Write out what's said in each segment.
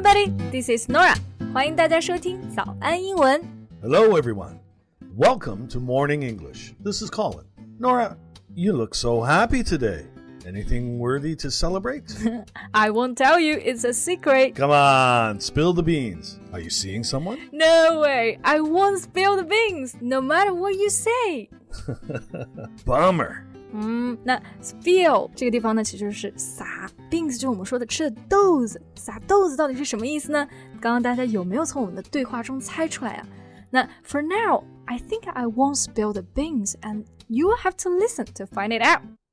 everybody. This is Norah. 欢迎大家收听早安英文。Hello, everyone. Welcome to Morning English. This is Colin. Norah, you look so happy today. Anything worthy to celebrate? I won't tell you, it's a secret. Come on, spill the beans. Are you seeing someone? No way, I won't spill the beans, no matter what you say. Bummer. 嗯，那 spill 这个地方呢，其实就是撒，beans 就是我们说的吃的豆子。撒豆子到底是什么意思呢？刚刚大家有没有从我们的对话中猜出来啊？那 for now, I think I won't spill the beans, and you will have to listen to find it out.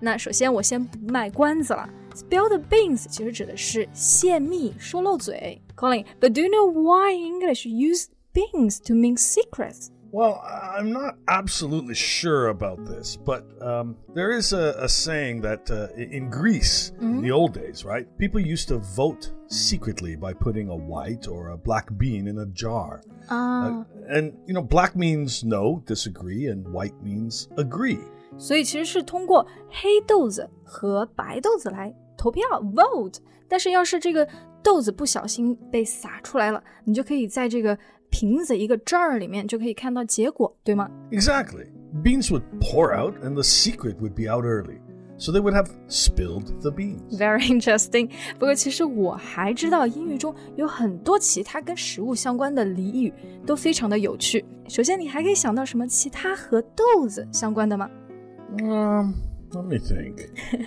那首先我先不卖关子了，spill the beans 其实指的是泄密、说漏嘴。Colin，but do you know why English use beans to mean secrets? Well, I'm not absolutely sure about this, but um, there is a, a saying that uh, in Greece, in the old days, right, people used to vote secretly by putting a white or a black bean in a jar. 啊、 And, you know, black means no, disagree, and white means agree. 所以其实是通过黑豆子和白豆子来投票 vote。但是要是这个豆子不小心被撒出来了，你就可以在这个瓶子一个 jar 里面就可以看到结果，对吗？Exactly. Beans would pour out, and the secret would be out early. So they would have spilled the beans. Very interesting。不过其实我还知道英语中有很多其他跟食物相关的俚语，都非常的有趣。首先，你还可以想到什么其他和豆子相关的吗？Um, let me think.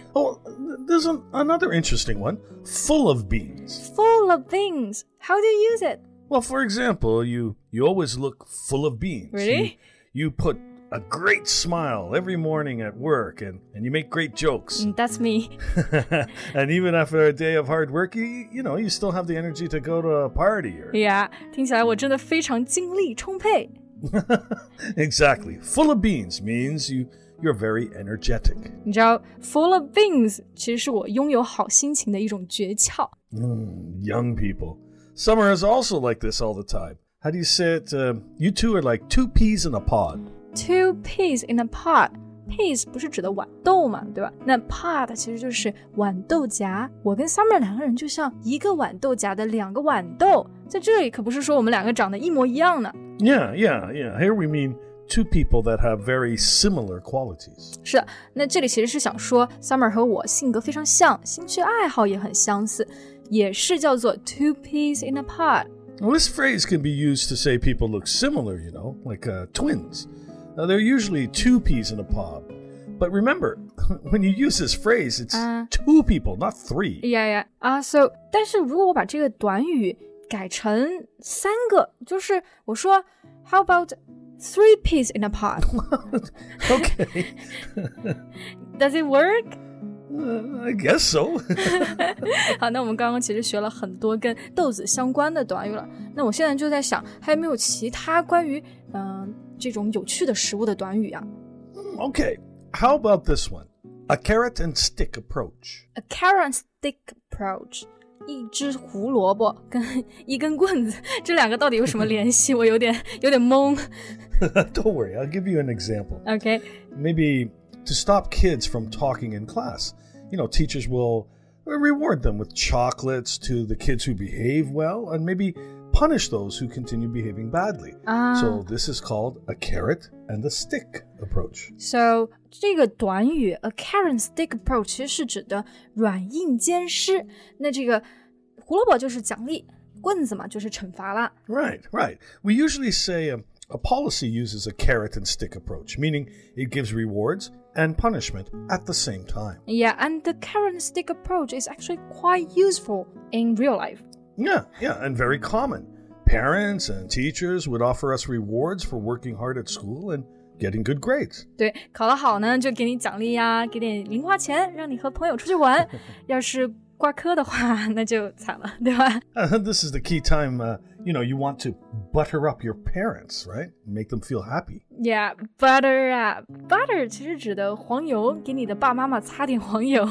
oh, th- there's an, another interesting one full of beans. Full of beans. How do you use it? Well, for example, you, you always look full of beans. Really? You, you put a great smile every morning at work and, and you make great jokes. Mm, That's me. and even after a day of hard work, you, you know, you still have the energy to go to a party or. Yeah，听起来我真的非常精力充沛。 exactly. Full of beans means you, you're very energetic. 你知道，full of beans 其实是我拥有好心情的一种诀窍。 Mm, young people. Summer is also like this all the time. How do you say it? Uh, you two are like two peas in a pod. Two peas in a pod。peas 不是指的豌豆嘛，对吧？那 pod 其实就是豌豆荚。我跟 Summer 两个人就像一个豌豆荚的两个豌豆，在这里可不是说我们两个长得一模一样呢。 Yeah, yeah, yeah. Here we mean two people that have very similar qualities. 是的，那这里其实是想说，Summer 和我性格非常像，兴趣爱好也很相似，也是叫做 two peas in a pod。 Well, this phrase can be used to say people look similar, you know, like uh, twins. Now, they're usually two peas in a pod. But remember, when you use this phrase, it's Uh. two people, not three. 呀呀啊，so，但是如果我把这个短语改成三个，就是我说，How about three peas in a pod？ okay, Does it work？ uh, I guess so. 好，那我们刚刚其实学了很多跟豆子相关的短语了。那我现在就在想，还有没有其他关于嗯、这种有趣的食物的短语啊 okay, how about this one? A carrot and stick approach. ？A carrot and stick approach。 一只胡萝卜跟一根棍子，这两个到底有什么联系？我有点有点懵。 Don't worry, I'll give you an example. OK， Maybe to stop kids from talking in class, you know, teachers will reward them with chocolates to the kids who behave well and maybe punish those who continue behaving badly. 啊 So this is called a carrot and a stick approach. So 这个短语 a carrot stick approach 其实是指的软硬兼施。那这个胡萝卜就是奖励，棍子嘛就是惩罚啦。 Right, right. We usually say um, a policy uses a carrot and stick approach, meaning it gives rewards and punishment at the same time. Yeah, and the carrot and stick approach is actually quite useful in real life. Yeah, yeah, and very common. Parents and teachers would offer us rewards for working hard at school and getting good grades. 对，考得好呢就给你奖励呀，给点零花钱，让你和朋友出去玩。要是挂科的话，那就惨了，对吧？ Uh, this is the key time, uh, you know, you want to butter up your parents, right? Make them feel happy. Yeah, butter 啊，butter 其实指的黄油，给你的爸妈妈擦点黄油，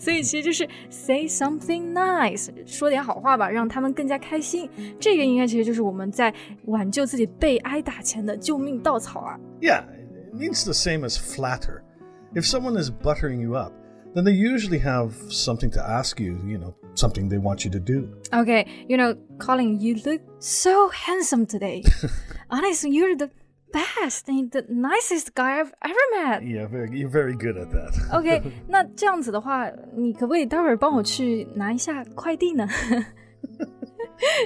所以其实就是 say something nice，说点好话吧，让他们更加开心。这个应该其实就是我们在挽救自己被挨打前的救命稻草啊。Yeah, it means the same as flatter. If someone is buttering you up, then they usually have something to ask you, you know, something they want you to do. Okay, you know, Colin, you look so handsome today. Honestly, you're the best and the nicest guy I've ever met. Yeah, very, you're very good at that. OK，那这样子的话，你可不可以待会儿帮我去拿一下快递呢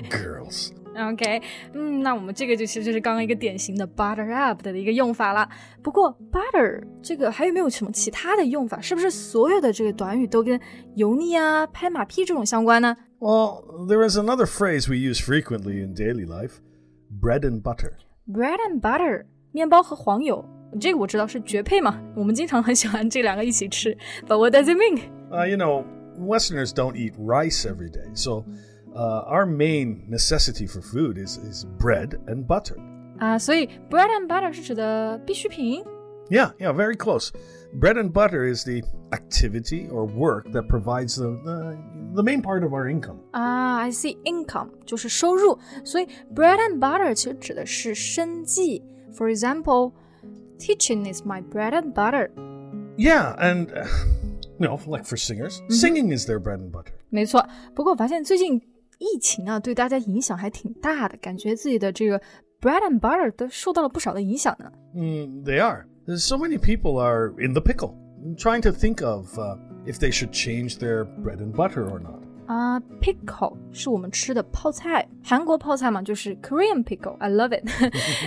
Girls. OK，嗯，那我们这个就其实就是刚刚一个典型的 butter up 的一个用法了。不过 butter 这个还有没有什么其他的用法？是不是所有的这个短语都跟油腻啊、拍马屁这种相关呢 Well, there is another phrase we use frequently in daily life bread and butter. ？Bread and butter，面包和黄油，这个我知道是绝配嘛，我们经常很喜欢这两个一起吃。But what does it mean？ Uh, you know, Westerners don't eat rice every day, so uh, our main necessity for food is, is bread and butter. 啊，所以 bread and butter 是指的必需品。 Yeah, yeah, very close. Bread and butter is the activity or work that provides the, the, the main part of our income. 啊，I see income 就是收入，所以 bread and butter 其实指的是生计。For example, teaching is my bread and butter。 Yeah, and, uh, you know, like for singers, singing is their bread and butter. 没错，不过我发现最近 疫情啊，对大家影响还挺大的，感觉自己的这个 bread and butter 都受到了不少的影响呢。 Mm, they are. There's so many people are in the pickle, trying to think of uh, if they should change their bread and butter or not. 啊、p i c k l e 是我们吃的泡菜，韩国泡菜嘛，就是 Korean pickle，I love it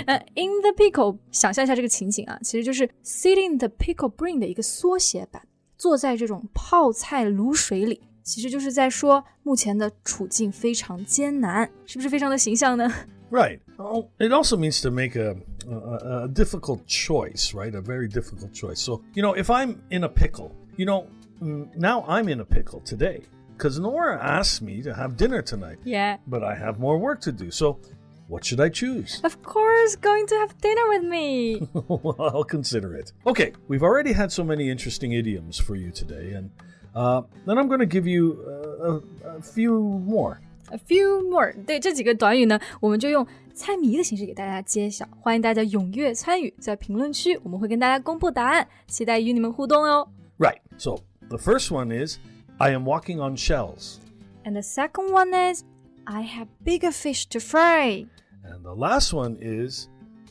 呃。in the pickle，想象一下这个情景啊，其实就是 sit in the pickle brain 的一个缩写版，坐在这种泡菜卤水里， 其实就是在说目前的处境非常艰难，是不是非常的形象呢？Right. Oh, it also means to make a, a a difficult choice, right? A very difficult choice. So you know, if I'm in a pickle, you know, mm, now I'm in a pickle today because Norah asked me to have dinner tonight. Yeah. But I have more work to do, so. What should I choose? Of course, going to have dinner with me. well, I'll consider it. Okay, we've already had so many interesting idioms for you today, and uh, then I'm going to give you uh, a, a few more. A few more，对这几个短语呢，我们就用猜谜的形式给大家揭晓。欢迎大家踊跃参与，在评论区我们会跟大家公布答案，期待与你们互动哦。 Right. So, the first one is I am walking on shells. And the second one is I have bigger fish to fry。 And the last one is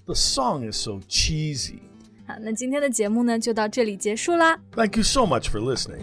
the song is so cheesy. 好，那今天的节目呢就到这里结束啦。 Thank you so much for listening.